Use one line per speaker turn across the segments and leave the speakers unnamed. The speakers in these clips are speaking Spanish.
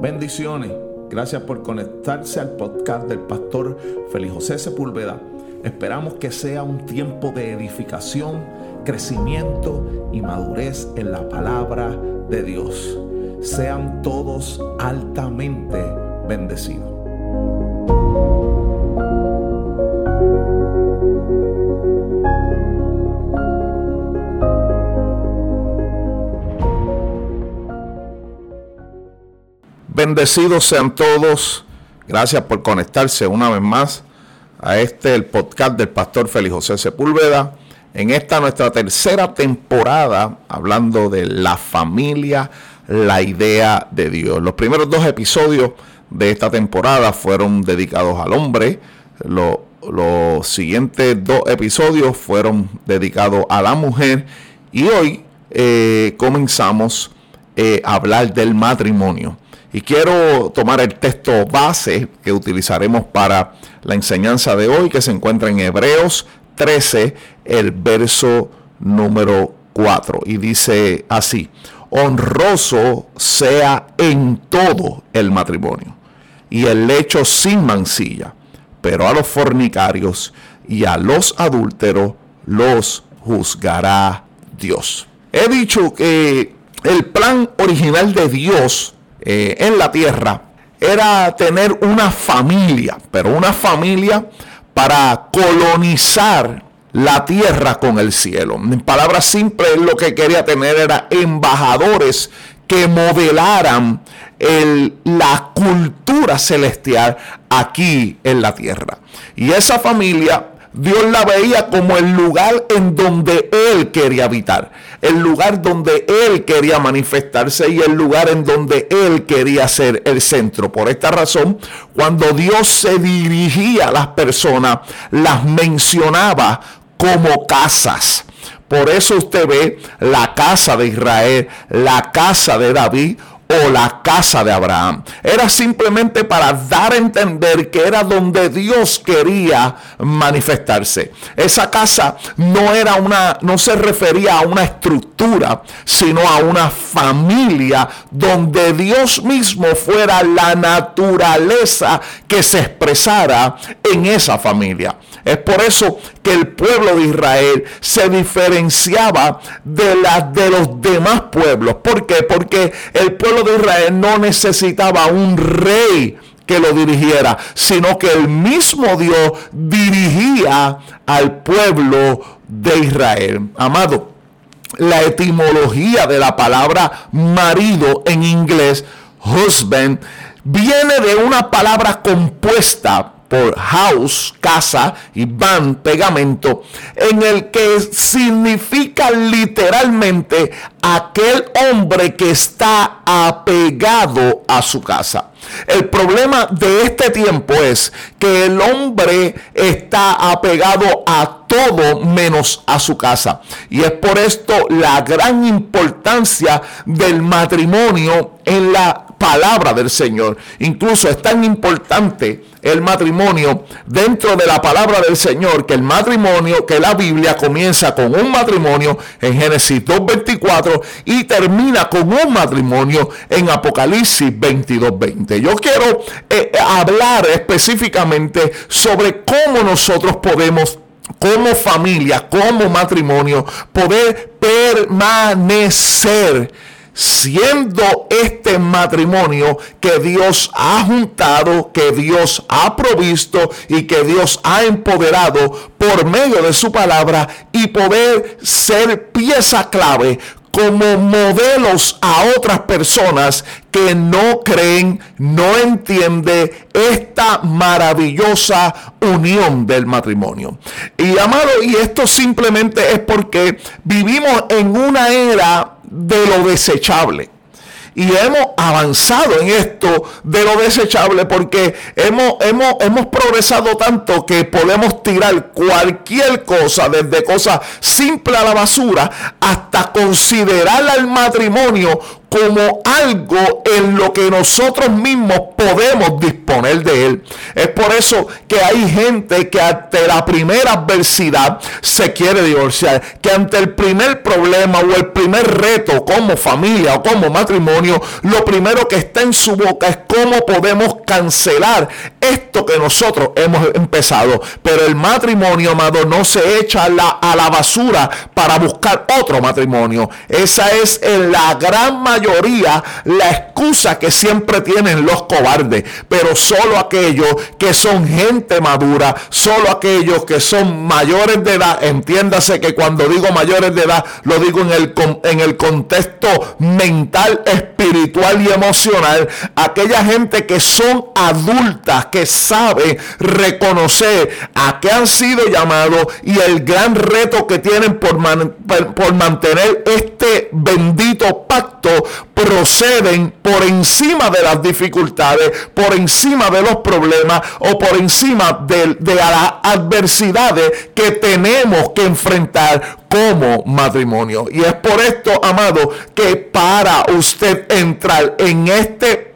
Bendiciones. Gracias por conectarse al podcast del pastor Félix José Sepúlveda. Esperamos que sea un tiempo de edificación, crecimiento y madurez en la palabra de Dios. Sean todos altamente bendecidos. Bendecidos sean todos. Gracias por conectarse una vez más a este, el podcast del pastor Félix José Sepúlveda. En esta nuestra tercera temporada, hablando de la familia, la idea de Dios. Los primeros dos episodios de esta temporada fueron dedicados al hombre. los siguientes dos episodios fueron dedicados a la mujer. Y hoy eh, comenzamos eh, a hablar del matrimonio. Y quiero tomar el texto base que utilizaremos para la enseñanza de hoy, que se encuentra en Hebreos 13, el verso número 4. Y dice así, honroso sea en todo el matrimonio y el lecho sin mancilla, pero a los fornicarios y a los adúlteros los juzgará Dios. He dicho que el plan original de Dios eh, en la tierra era tener una familia, pero una familia para colonizar la tierra con el cielo. En palabras simples, lo que quería tener era embajadores que modelaran la cultura celestial aquí en la tierra. Y esa familia Dios la veía como el lugar en donde Él quería habitar, el lugar donde Él quería manifestarse y el lugar en donde Él quería ser el centro. Por esta razón, cuando Dios se dirigía a las personas, las mencionaba como casas. Por eso usted ve la casa de Israel, la casa de David o la casa de Abraham. Era simplemente para dar a entender que era donde Dios quería manifestarse. Esa casa no era una, no se refería a una estructura, sino a una familia donde Dios mismo fuera la naturaleza que se expresara en esa familia. Es por eso que el pueblo de Israel se diferenciaba de, la, de los demás pueblos. ¿Por qué? Porque el pueblo de Israel no necesitaba un rey que lo dirigiera, sino que el mismo Dios dirigía al pueblo de Israel. Amado, la etimología de la palabra marido en inglés, husband, viene de una palabra compuesta por house, casa, y van, pegamento, en el que significa literalmente aquel hombre que está apegado a su casa. El problema de este tiempo es que el hombre está apegado a todo menos a su casa. Y es por esto la gran importancia del matrimonio en la palabra del Señor. Incluso es tan importante el matrimonio dentro de la palabra del Señor que el matrimonio, que la Biblia comienza con un matrimonio en Génesis 2.24 y termina con un matrimonio en Apocalipsis 22.20. Yo quiero eh, hablar específicamente sobre cómo nosotros podemos como familia, como matrimonio, poder permanecer siendo este matrimonio que Dios ha juntado, que Dios ha provisto y que Dios ha empoderado por medio de su palabra y poder ser pieza clave como modelos a otras personas que no creen, no entienden esta maravillosa unión del matrimonio. Y amado, y esto simplemente es porque vivimos en una era de lo desechable. Y hemos avanzado en esto de lo desechable porque hemos, hemos, hemos progresado tanto que podemos tirar cualquier cosa, desde cosas simples a la basura, hasta considerar al matrimonio como algo en lo que nosotros mismos podemos disponer de él. Es por eso que hay gente que ante la primera adversidad se quiere divorciar, que ante el primer problema o el primer reto como familia o como matrimonio, lo primero que está en su boca es cómo podemos cancelar esto que nosotros hemos empezado. Pero el matrimonio, amado, no se echa a la, a la basura para buscar otro matrimonio. Esa es en la gran mayoría la excusa que siempre tienen los cobardes. Pero solo aquellos que son gente madura, solo aquellos que son mayores de edad, entiéndase que cuando digo mayores de edad, lo digo en el, en el contexto mental, espiritual y emocional, aquella gente que son adultas, que saben reconocer a qué han sido llamados y el gran reto que tienen por, por mantener este bendito pacto, proceden por encima de las dificultades, por encima de los problemas o por encima de, de las adversidades que tenemos que enfrentar como matrimonio. Y es por esto, amado, que para usted entrar en este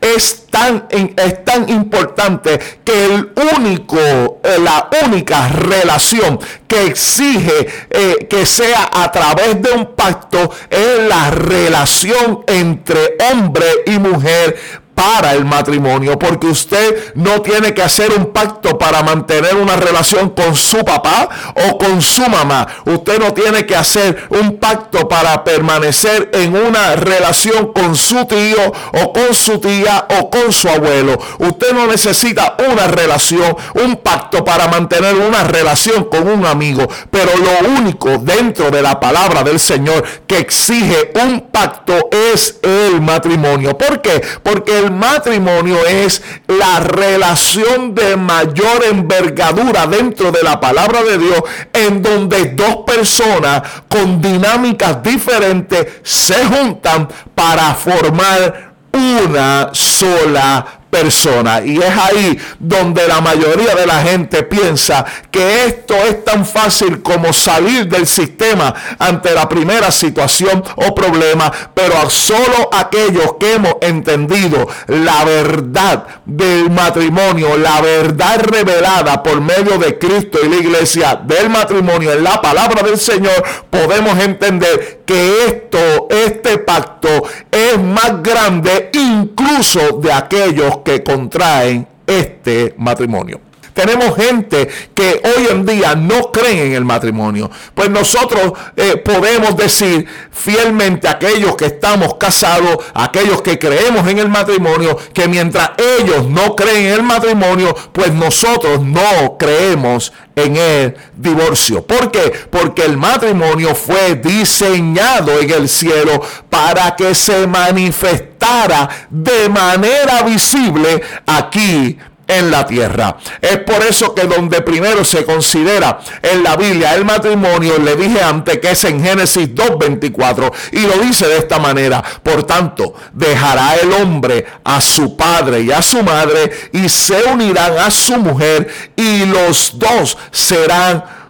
es tan, es tan importante que el único, eh, la única relación que exige eh, que sea a través de un pacto es la relación entre hombre y mujer para el matrimonio, porque usted no tiene que hacer un pacto para mantener una relación con su papá o con su mamá. Usted no tiene que hacer un pacto para permanecer en una relación con su tío o con su tía o con su abuelo. Usted no necesita una relación, un pacto para mantener una relación con un amigo. Pero lo único dentro de la palabra del Señor que exige un pacto es el matrimonio. ¿Por qué? Porque el matrimonio es la relación de mayor envergadura dentro de la palabra de Dios, en donde dos personas con dinámicas diferentes se juntan para formar una sola persona. Y es ahí donde la mayoría de la gente piensa que esto es tan fácil como salir del sistema ante la primera situación o problema, pero solo aquellos que hemos entendido la verdad del matrimonio, la verdad revelada por medio de Cristo y la iglesia del matrimonio en la palabra del Señor, podemos entender que esto, este pacto es más grande incluso de aquellos que contraen este matrimonio. Tenemos gente que hoy en día no creen en el matrimonio. Pues nosotros eh, podemos decir fielmente a aquellos que estamos casados, aquellos que creemos en el matrimonio, que mientras ellos no creen en el matrimonio, pues nosotros no creemos en el divorcio. ¿Por qué? Porque el matrimonio fue diseñado en el cielo para que se manifestara de manera visible aquí en la tierra. Es por eso que donde primero se considera en la Biblia el matrimonio, le dije antes que es en Génesis 2.24 y lo dice de esta manera. Por tanto, dejará el hombre a su padre y a su madre y se unirán a su mujer y los dos serán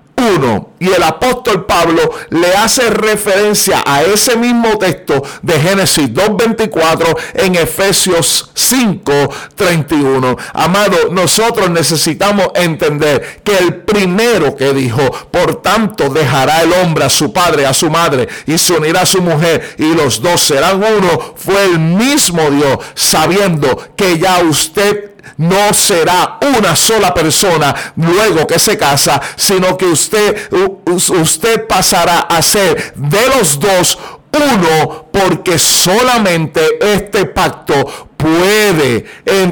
Y el apóstol Pablo le hace referencia a ese mismo texto de Génesis 2.24 en Efesios 5.31. Amado, nosotros necesitamos entender que el primero que dijo, por tanto dejará el hombre a su padre, a su madre y se unirá a su mujer y los dos serán uno, fue el mismo Dios, sabiendo que ya usted no será una sola persona luego que se casa, sino que usted, usted pasará a ser de los dos uno, porque solamente este pacto puede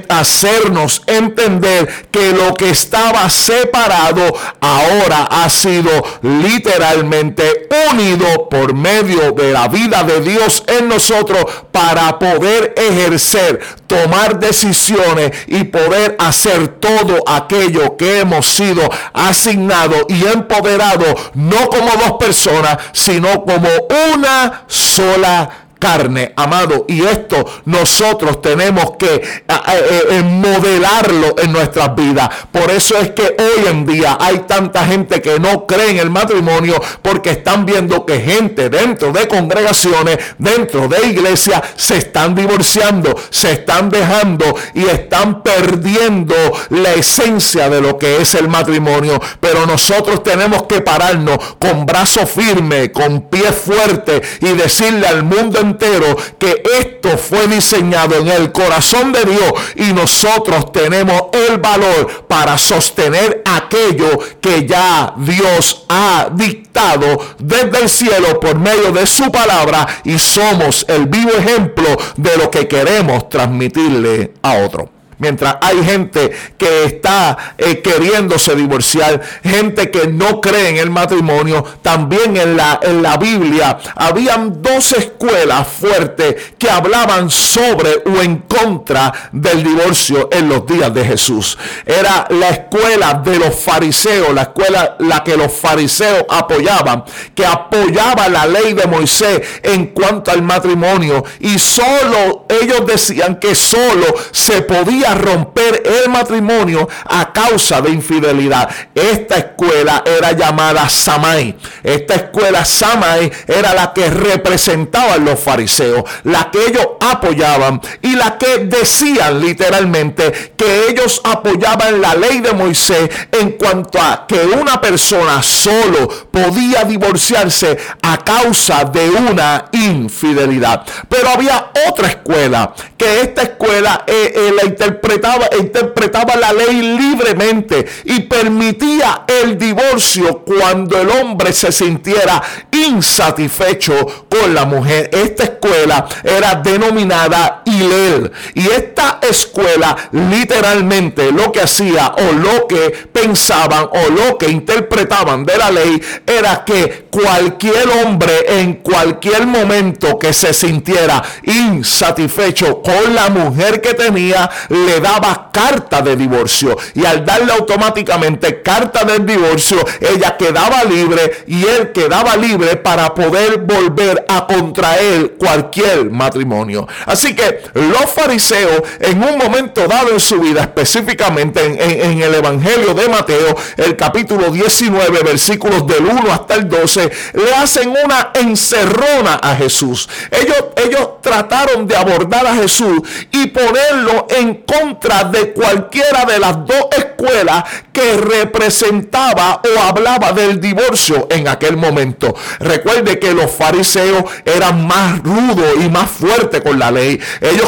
hacernos entender que lo que estaba separado ahora ha sido literalmente unido por medio de la vida de Dios en nosotros para poder ejercer, tomar decisiones y poder hacer todo aquello que hemos sido asignados y empoderados no como dos personas, sino como una sola carne, amado. Y esto nosotros tenemos que eh, eh, modelarlo en nuestras vidas. Por eso es que hoy en día hay tanta gente que no cree en el matrimonio porque están viendo que gente dentro de congregaciones, dentro de iglesias, se están divorciando, se están dejando y están perdiendo la esencia de lo que es el matrimonio. Pero nosotros tenemos que pararnos con brazo firme, con pie fuerte y decirle al mundo entero que esto fue diseñado en el corazón de Dios y nosotros tenemos el valor para sostener aquello que ya Dios ha dictado desde el cielo por medio de su palabra y somos el vivo ejemplo de lo que queremos transmitirle a otro mientras hay gente que está eh, queriéndose divorciar, gente que no cree en el matrimonio, también en la, en la Biblia habían dos escuelas fuertes que hablaban sobre o en contra del divorcio en los días de Jesús. Era la escuela de los fariseos, la escuela la que los fariseos apoyaban, que apoyaba la ley de Moisés en cuanto al matrimonio y solo ellos decían que solo se podía romper el matrimonio a causa de infidelidad. Esta escuela era llamada Samai. Esta escuela Samai era la que representaba a los fariseos, la que ellos apoyaban y la que decían literalmente que ellos apoyaban la ley de Moisés en cuanto a que una persona solo podía divorciarse a causa de una infidelidad. Pero había otra escuela, que esta escuela eh, eh, la interpretaba interpretaba, interpretaba la ley libremente y permitía el divorcio cuando el hombre se sintiera insatisfecho con la mujer. Esta escuela era denominada Hilel y esta escuela literalmente lo que hacía o lo que pensaban o lo que interpretaban de la ley era que cualquier hombre en cualquier momento que se sintiera insatisfecho con la mujer que tenía le daba carta de divorcio. Y al darle automáticamente carta de divorcio, ella quedaba libre y él quedaba libre para poder volver a contraer cualquier matrimonio. Así que los fariseos en un momento dado en su vida, específicamente en, el Evangelio de Mateo, el capítulo 19, versículos del 1 hasta el 12, le hacen una encerrona a Jesús. Ellos, ellos trataron de abordar a Jesús y ponerlo en contra de cualquiera de las dos escuelas que representaba o hablaba del divorcio en aquel momento. Recuerde que los fariseos eran más rudos y más fuertes con la ley.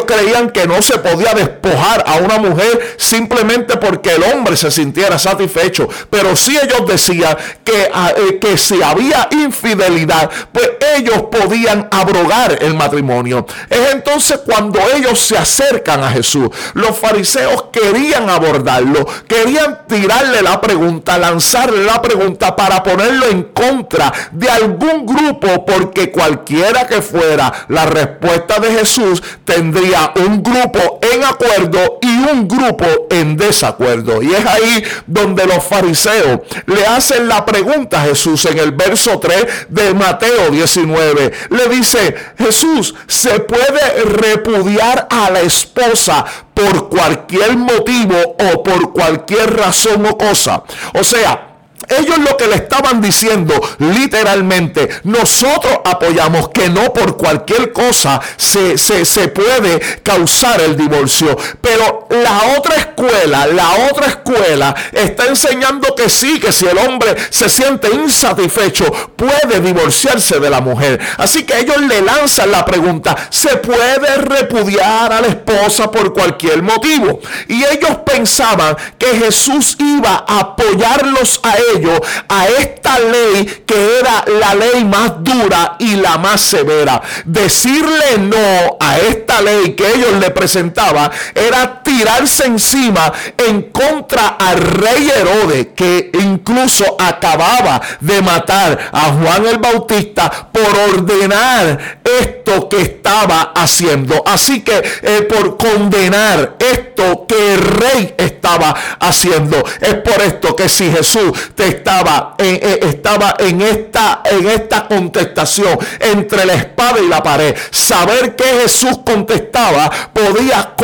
Creían que no se podía despojar a una mujer simplemente porque el hombre se sintiera satisfecho. Pero si ellos decían que, ah, eh, que si había infidelidad, pues ellos podían abrogar el matrimonio. Es entonces cuando ellos se acercan a Jesús. Los fariseos querían abordarlo, querían tirarle la pregunta, lanzarle la pregunta para ponerlo en contra de algún grupo, porque cualquiera que fuera la respuesta de Jesús tendría un grupo en acuerdo y un grupo en desacuerdo. Y es ahí donde los fariseos le hacen la pregunta a Jesús en el verso 3 de Mateo 19. Le dice, Jesús, ¿se puede repudiar a la esposa por cualquier motivo o por cualquier razón o cosa. O sea, ellos lo que le estaban diciendo literalmente, nosotros apoyamos que no por cualquier cosa se, se, puede causar el divorcio. Pero la otra escuela, la otra escuela está enseñando que sí, que si el hombre se siente insatisfecho, puede divorciarse de la mujer. Así que ellos le lanzan la pregunta, ¿se puede repudiar a la esposa por cualquier motivo? Y ellos pensaban que Jesús iba a apoyarlos a ellos a esta ley que era la ley más dura y la más severa. Decirle no a esta ley que ellos le presentaban era tirarse encima en contra al rey Herodes, que incluso acababa de matar a Juan el Bautista por ordenar esto que estaba haciendo. Así que eh, por condenar esto que el rey estaba haciendo, es por esto que si Jesús te estaba, eh, estaba en, esta, en esta contestación entre la espada y la pared, saber que Jesús contestaba podía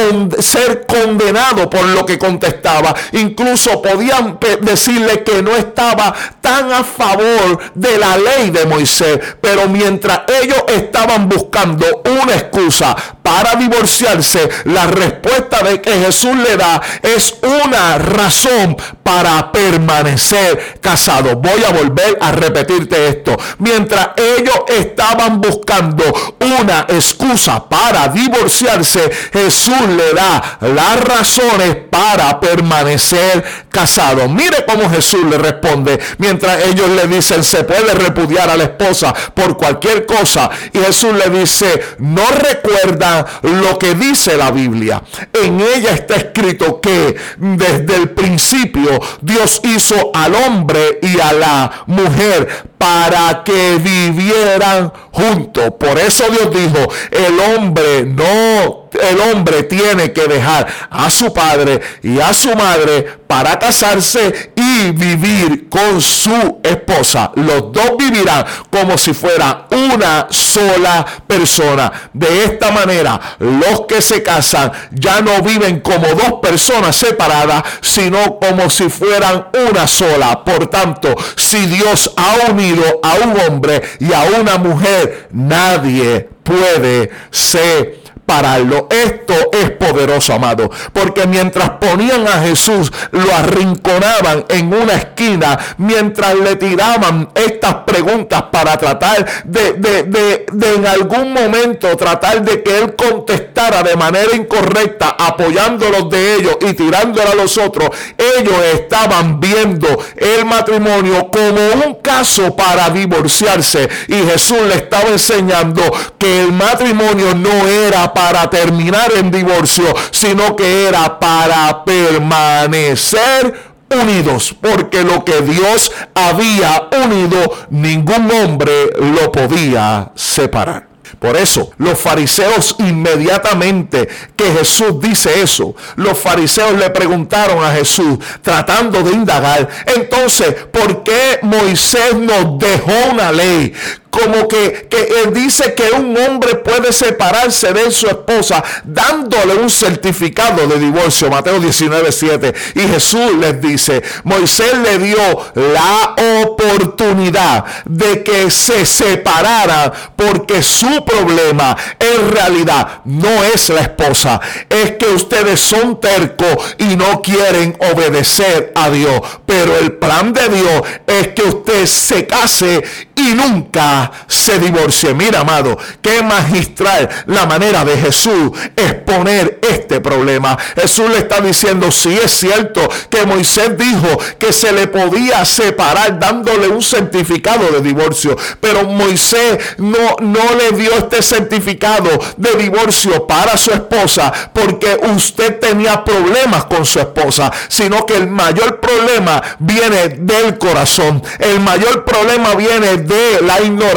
ser condenado por lo que contestaba. Incluso podían decirle que no estaba tan a favor de la ley de Moisés. Pero mientras ellos estaban buscando una excusa para divorciarse, la respuesta de que Jesús le da es una razón para permanecer casado. Voy a volver a repetirte esto. Mientras ellos estaban buscando una excusa para divorciarse, Jesús le da las razones para permanecer casado. Mire cómo Jesús le responde mientras ellos le dicen se puede repudiar a la esposa por cualquier cosa. Y Jesús le dice, no recuerda lo que dice la Biblia. En ella está escrito que desde el principio Dios hizo al hombre y a la mujer para que vivieran juntos. Por eso Dios dijo, el hombre no, el hombre tiene que dejar a su padre y a su madre para casarse y vivir con su esposa. Los dos vivirán como si fuera una sola persona. De esta manera, los que se casan ya no viven como dos personas separadas, sino como si fueran una sola. Por tanto, si Dios ha unido a un hombre y a una mujer, nadie puede ser pararlo. Esto es poderoso, amado. Porque mientras ponían a Jesús, lo arrinconaban en una esquina, mientras le tiraban estas preguntas para tratar de, de, en algún momento tratar de que él contestara de manera incorrecta, apoyándolos de ellos y tirándolo a los otros, ellos estaban viendo el matrimonio como un caso para divorciarse. Y Jesús le estaba enseñando que el matrimonio no era para terminar en divorcio, sino que era para permanecer unidos, porque lo que Dios había unido, ningún hombre lo podía separar. Por eso, los fariseos inmediatamente que Jesús dice eso, los fariseos le preguntaron a Jesús, tratando de indagar, entonces, ¿por qué Moisés nos dejó una ley? Como que, él dice que un hombre puede separarse de su esposa dándole un certificado de divorcio. Mateo 19, 7. Y Jesús les dice, Moisés le dio la oportunidad de que se separara porque su problema en realidad no es la esposa, es que ustedes son tercos y no quieren obedecer a Dios. Pero el plan de Dios es que usted se case y nunca se divorcie. Mira, amado, qué magistral la manera de Jesús exponer este problema. Jesús le está diciendo, si es cierto que Moisés dijo que se le podía separar dándole un certificado de divorcio, pero Moisés no, no le dio este certificado de divorcio para su esposa porque usted tenía problemas con su esposa, sino que el mayor problema viene del corazón. El mayor problema viene de la ignorancia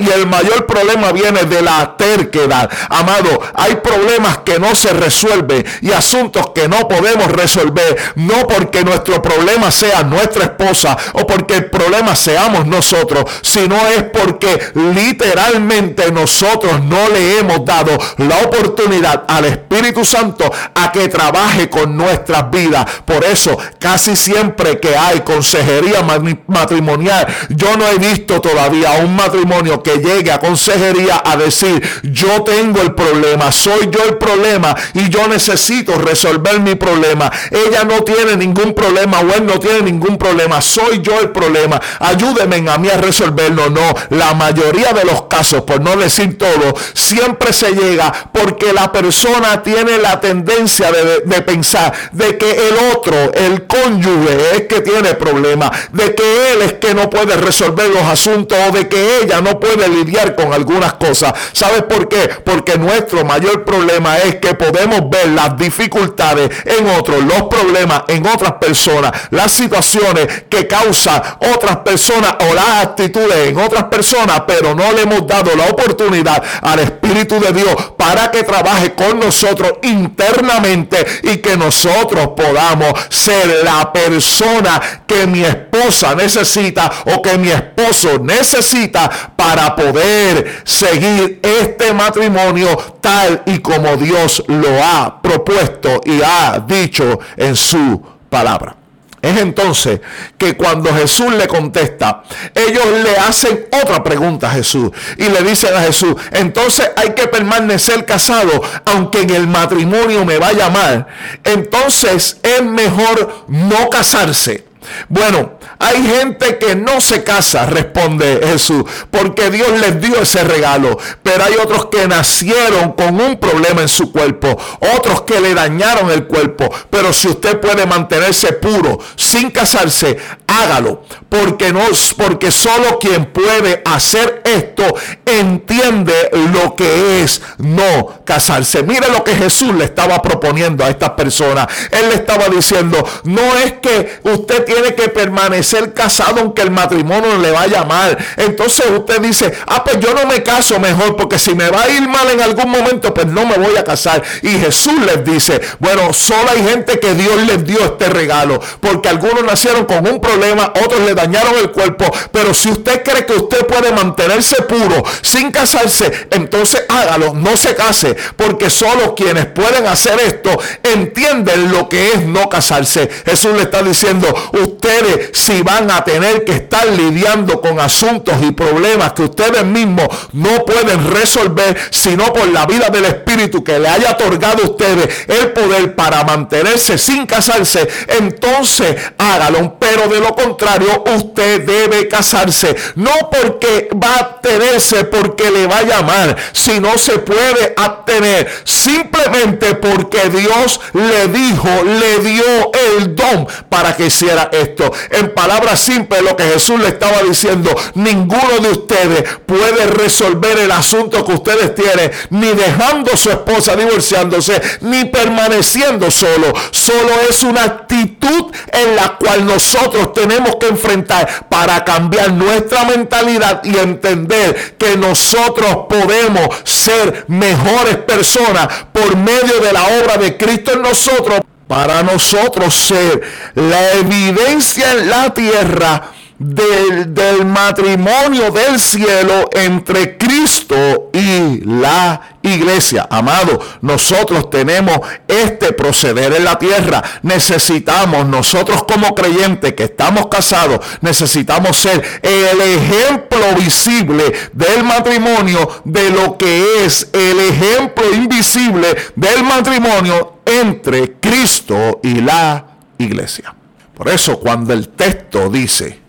y el mayor problema viene de la terquedad. Amado, hay problemas que no se resuelven y asuntos que no podemos resolver, no porque nuestro problema sea nuestra esposa o porque el problema seamos nosotros, sino es porque literalmente nosotros no le hemos dado la oportunidad al Espíritu Santo a que trabaje con nuestras vidas. Por eso, casi siempre que hay consejería matrimonial, yo no he visto todavía un matrimonio que llegue a consejería a decir, yo tengo el problema, soy yo el problema y yo necesito resolver mi problema. Ella no tiene ningún problema o él no tiene ningún problema, soy yo el problema. Ayúdenme a mí a resolverlo. No, la mayoría de los casos, por no decir todo, siempre se llega porque la persona tiene la tendencia de, de pensar de que el otro, el cónyuge, es que tiene problemas, de que él es que no puede resolver los asuntos o de que ella no puede lidiar con algunas cosas. ¿Sabes por qué? Porque nuestro mayor problema es que podemos ver las dificultades en otros, los problemas en otras personas, las situaciones que causan otras personas o las actitudes en otras personas, pero no le hemos dado la oportunidad al Espíritu de Dios para que trabaje con nosotros internamente y que nosotros podamos ser la persona que mi esposa necesita o que mi esposo necesita para poder seguir este matrimonio tal y como Dios lo ha propuesto y ha dicho en su palabra. Es entonces que cuando Jesús le contesta, ellos le hacen otra pregunta a Jesús y le dicen a Jesús, entonces hay que permanecer casado aunque en el matrimonio me vaya mal. Entonces es mejor no casarse. Bueno, hay gente que no se casa, responde Jesús, porque Dios les dio ese regalo. Pero hay otros que nacieron con un problema en su cuerpo, otros que le dañaron el cuerpo. Pero si usted puede mantenerse puro sin casarse, hágalo, porque no porque solo quien puede hacer esto entiende lo que es no casarse. Mire lo que Jesús le estaba proponiendo a estas personas. Él le estaba diciendo, no es que usted tiene que permanecer casado aunque el matrimonio le vaya mal. Entonces usted dice, ah, pues yo no me caso mejor porque si me va a ir mal en algún momento, pues no me voy a casar. Y Jesús les dice, bueno, solo hay gente que Dios les dio este regalo, porque algunos nacieron con un problema, otros le dañaron el cuerpo, pero si usted cree que usted puede mantenerse puro sin casarse, entonces hágalo, no se case, porque solo quienes pueden hacer esto entienden lo que es no casarse. Jesús le está diciendo, ustedes si van a tener que estar lidiando con asuntos y problemas que ustedes mismos no pueden resolver, sino por la vida del Espíritu que le haya otorgado a ustedes el poder para mantenerse sin casarse, entonces hágalo. Pero de lo contrario, usted debe casarse. No porque va a abstenerse porque le va a llamar, sino se puede abstener simplemente porque Dios le dijo, le dio el don para que hiciera esto. En palabras simples, lo que Jesús le estaba diciendo, ninguno de ustedes puede resolver el asunto que ustedes tienen, ni dejando su esposa divorciándose, ni permaneciendo solo. Solo es una actitud en la cual nosotros tenemos que enfrentar para cambiar nuestra mentalidad y entender que nosotros podemos ser mejores personas por medio de la obra de Cristo en nosotros para nosotros ser la evidencia en la tierra del, matrimonio del cielo entre Cristo y la iglesia. Amado, nosotros tenemos este proceder en la tierra. Necesitamos, nosotros como creyentes que estamos casados, necesitamos ser el ejemplo visible del matrimonio, de lo que es el ejemplo invisible del matrimonio entre Cristo y la iglesia. Por eso cuando el texto dice,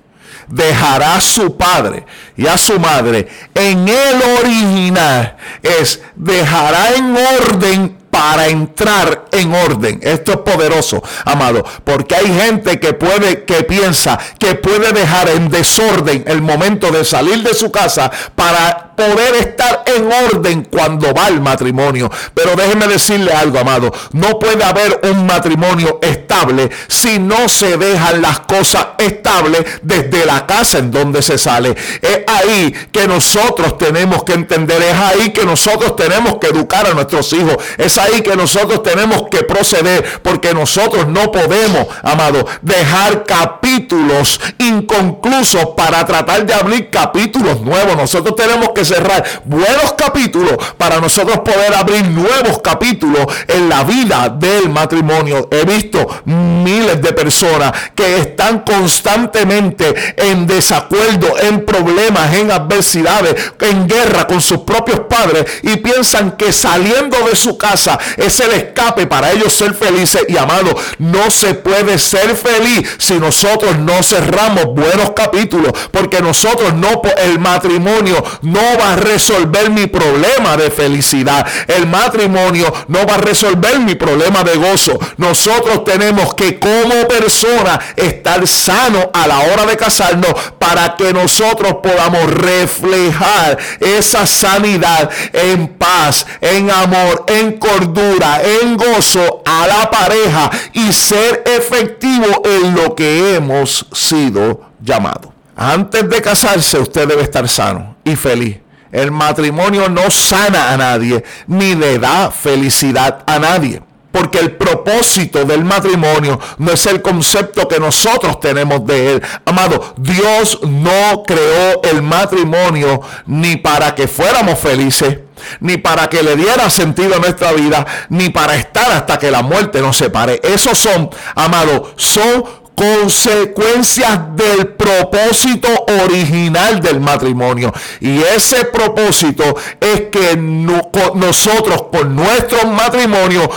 dejará a su padre y a su madre. En el original es dejará en orden para entrar en orden. Esto es poderoso, amado, porque hay gente que puede que piensa que puede dejar en desorden el momento de salir de su casa para poder estar en orden cuando va el matrimonio. Pero déjeme decirle algo, amado, no puede haber un matrimonio estable si no se dejan las cosas estables desde la casa en donde se sale. Es ahí que nosotros tenemos que entender, es ahí que nosotros tenemos que educar a nuestros hijos, es ahí que nosotros tenemos que proceder, porque nosotros no podemos, amado, dejar capítulos inconclusos para tratar de abrir capítulos nuevos. Nosotros tenemos que cerrar buenos capítulos para nosotros poder abrir nuevos capítulos en la vida del matrimonio. He visto miles de personas que están constantemente en desacuerdo, en problemas, en adversidades, en guerra con sus propios padres y piensan que saliendo de su casa es el escape para ellos ser felices y amados. No se puede ser feliz si nosotros no cerramos buenos capítulos, porque nosotros no, el matrimonio no va a resolver mi problema de felicidad. El matrimonio no va a resolver mi problema de gozo. Nosotros tenemos que como persona estar sano a la hora de casarnos para que nosotros podamos reflejar esa sanidad en paz, en amor, en cordura, en gozo a la pareja y ser efectivo en lo que hemos sido llamados. antes de casarse usted debe estar sano y feliz. El matrimonio no sana a nadie, ni le da felicidad a nadie. Porque el propósito del matrimonio no es el concepto que nosotros tenemos de él. Amado, Dios no creó el matrimonio ni para que fuéramos felices, ni para que le diera sentido a nuestra vida, ni para estar hasta que la muerte nos separe. Esos son, amado, son consecuencias del propósito original del matrimonio. Y ese propósito es que nosotros con nuestro matrimonio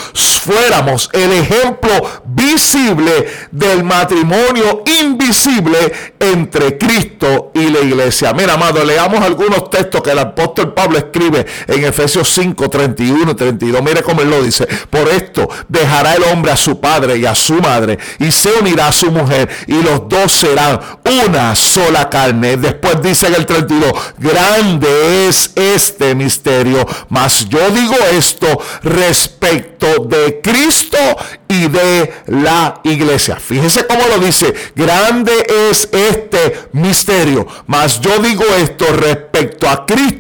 fuéramos el ejemplo visible del matrimonio invisible entre Cristo y la iglesia. Mira, amado, leamos algunos textos que el apóstol Pablo escribe en Efesios 5, 31 y 32. Mire cómo él lo dice. Por esto dejará el hombre a su padre y a su madre y se unirá a su mujer y los dos serán una sola carne. Después dice en el 32, grande es este misterio, mas yo digo esto respecto de Cristo y de la iglesia. Fíjese cómo lo dice, grande es este misterio, mas yo digo esto respecto a Cristo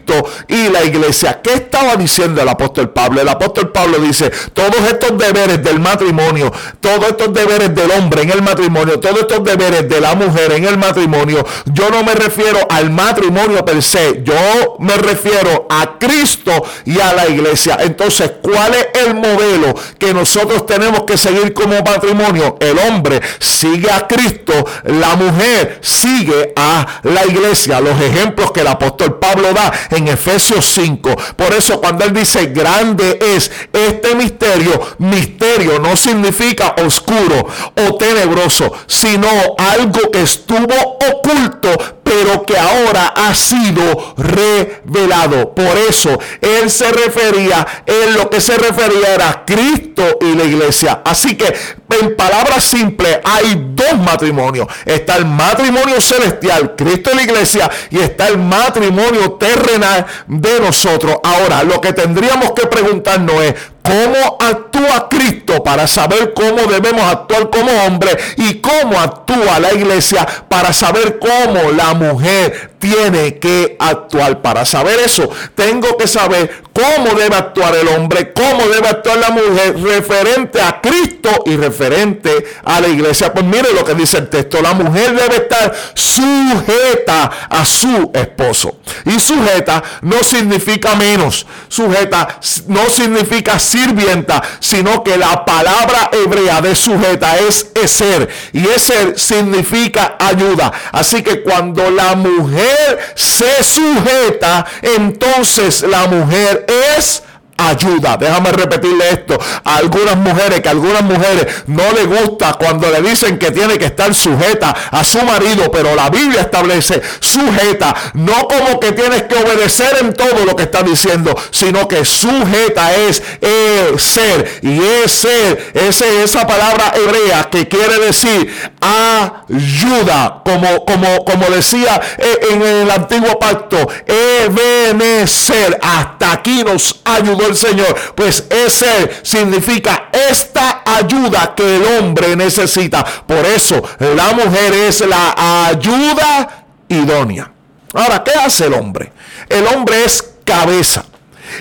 y la iglesia. ¿Qué estaba diciendo el apóstol Pablo? El apóstol Pablo dice, todos estos deberes del matrimonio, todos estos deberes del hombre en el matrimonio, todos estos deberes de la mujer en el matrimonio, yo no me refiero al matrimonio per se, yo me refiero a Cristo y a la iglesia. Entonces, ¿cuál es el modelo que nosotros tenemos que seguir como matrimonio? El hombre sigue a Cristo, la mujer sigue a la iglesia. Los ejemplos que el apóstol Pablo da en Efesios 5. Por eso cuando él dice grande es este misterio, misterio no significa oscuro o tenebroso, sino algo que estuvo oculto, pero que ahora ha sido revelado. Por eso él se refería, en lo que se refería era Cristo y la iglesia. Así que en palabras simples hay dos matrimonios. Está el matrimonio celestial, Cristo y la iglesia, y está el matrimonio terrenal de nosotros. Ahora, lo que tendríamos que preguntarnos es, cómo actúa Cristo para saber cómo debemos actuar como hombre y cómo actúa la iglesia para saber cómo la mujer tiene que actuar. Para saber eso, tengo que saber cómo debe actuar el hombre, cómo debe actuar la mujer referente a Cristo y referente a la iglesia. Pues mire lo que dice el texto, la mujer debe estar sujeta a su esposo. Y sujeta no significa menos, sujeta no significa sirvienta, sino que la palabra hebrea de sujeta es ser y ser significa ayuda. Así que cuando la mujer se sujeta, entonces la mujer es ayuda. Déjame repetirle esto. A algunas mujeres, que a algunas mujeres no le gusta cuando le dicen que tiene que estar sujeta a su marido, pero la Biblia establece sujeta, no como que tienes que obedecer en todo lo que está diciendo, sino que sujeta es el ser. Y es ser, esa palabra hebrea que quiere decir ayuda, como, como, como decía eh, en el antiguo pacto, ebenecer. Hasta aquí nos ayudó el Señor. Pues ese significa esta ayuda que el hombre necesita. Por eso la mujer es la ayuda idónea. Ahora, ¿qué hace el hombre? El hombre es cabeza.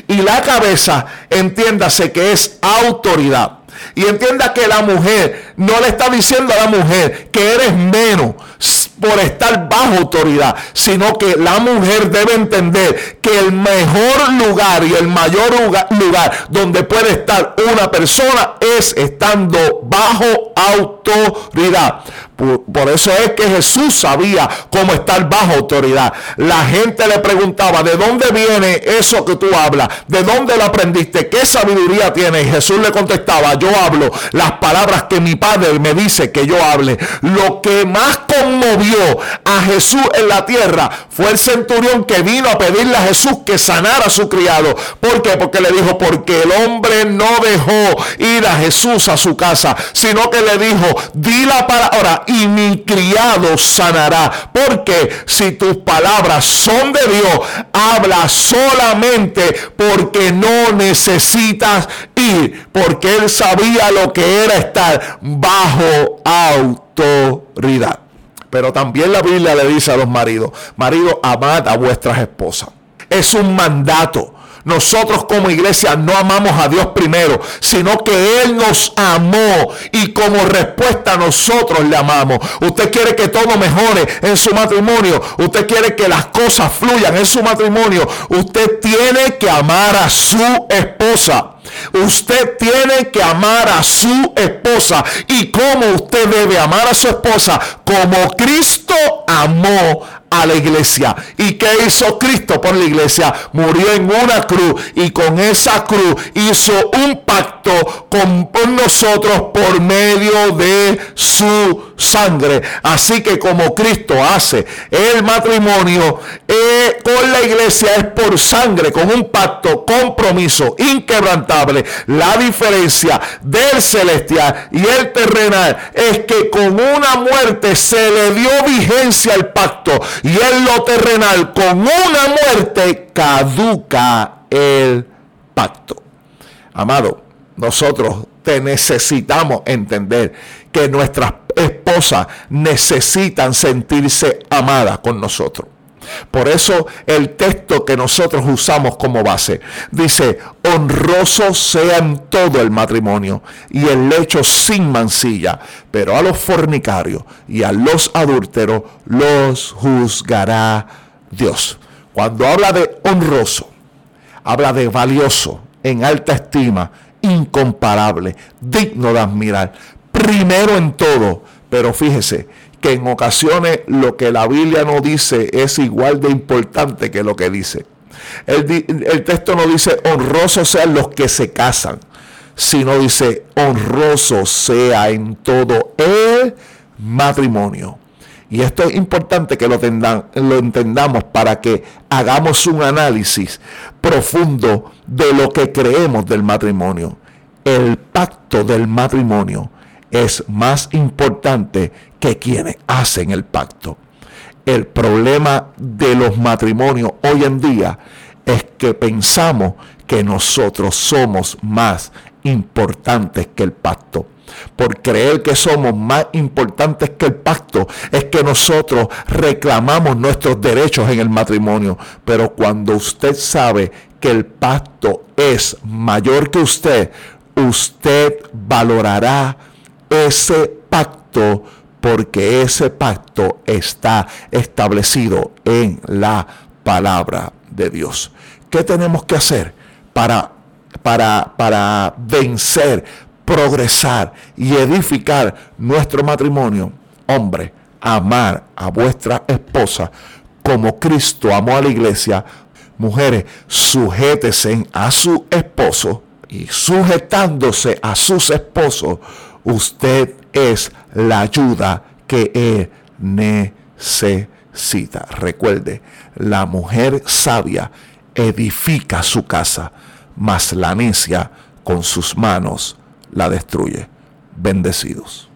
Y la cabeza, entiéndase que es autoridad. Y entienda que la mujer no le está diciendo a la mujer que eres menos por estar bajo autoridad, sino que la mujer debe entender que el mejor lugar y el mayor lugar, donde puede estar una persona es estando bajo autoridad. Por, eso es que Jesús sabía cómo estar bajo autoridad. La gente le preguntaba, ¿de dónde viene eso que tú hablas? ¿De dónde lo aprendiste? ¿Qué sabiduría tienes? Y Jesús le contestaba, yo hablo las palabras que mi Padre me dice que yo hable. Lo que más conmovió a Jesús en la tierra fue el centurión que vino a pedirle a Jesús que sanara a su criado. ¿Por qué? Porque le dijo, porque el hombre no dejó ir a Jesús a su casa, sino que le dijo, di la palabra y mi criado sanará. Porque si tus palabras son de Dios, habla solamente porque no necesitas ir. Porque él sabía lo que era estar bajo autoridad. Pero también la Biblia le dice a los maridos, maridos, amad a vuestras esposas. Es un mandato. Nosotros como iglesia no amamos a Dios primero, sino que Él nos amó y como respuesta nosotros le amamos. Usted quiere que todo mejore en su matrimonio. Usted quiere que las cosas fluyan en su matrimonio. Usted tiene que amar a su esposa. Usted tiene que amar a su esposa. ¿Y cómo usted debe amar a su esposa? Como Cristo amó a la iglesia. ¿Y qué hizo Cristo por la iglesia? Murió en una cruz y con esa cruz hizo un pacto con, nosotros por medio de su sangre. Así que como Cristo hace el matrimonio eh, con la iglesia es por sangre, con un pacto, compromiso inquebrantable. La diferencia del celestial y el terrenal es que con una muerte se le dio vigencia al pacto y en lo terrenal con una muerte caduca el pacto. Amado, nosotros te necesitamos entender que nuestras esposas necesitan sentirse amadas con nosotros. Por eso el texto que nosotros usamos como base dice, honroso sea en todo el matrimonio y el lecho sin mancilla, pero a los fornicarios y a los adúlteros los juzgará Dios. Cuando habla de honroso, habla de valioso, en alta estima, incomparable, digno de admirar, primero en todo, pero fíjese, que en ocasiones lo que la Biblia no dice es igual de importante que lo que dice. El, texto no dice honrosos sean los que se casan, sino dice honroso sea en todo el matrimonio. Y esto es importante que lo, lo entendamos para que hagamos un análisis profundo de lo que creemos del matrimonio. El pacto del matrimonio es más importante que quienes hacen el pacto. El problema de los matrimonios hoy en día es que pensamos que nosotros somos más importantes que el pacto. Por creer que somos más importantes que el pacto, es que nosotros reclamamos nuestros derechos en el matrimonio. Pero cuando usted sabe que el pacto es mayor que usted, usted valorará ese pacto porque ese pacto está establecido en la palabra de Dios. ¿Qué tenemos que hacer para, para, para vencer, progresar y edificar nuestro matrimonio? Hombre, amar a vuestra esposa como Cristo amó a la iglesia. Mujeres, sujétese a su esposo y sujetándose a sus esposos, usted es la ayuda que él necesita. Recuerde, la mujer sabia edifica su casa, mas la necia con sus manos la destruye. Bendecidos.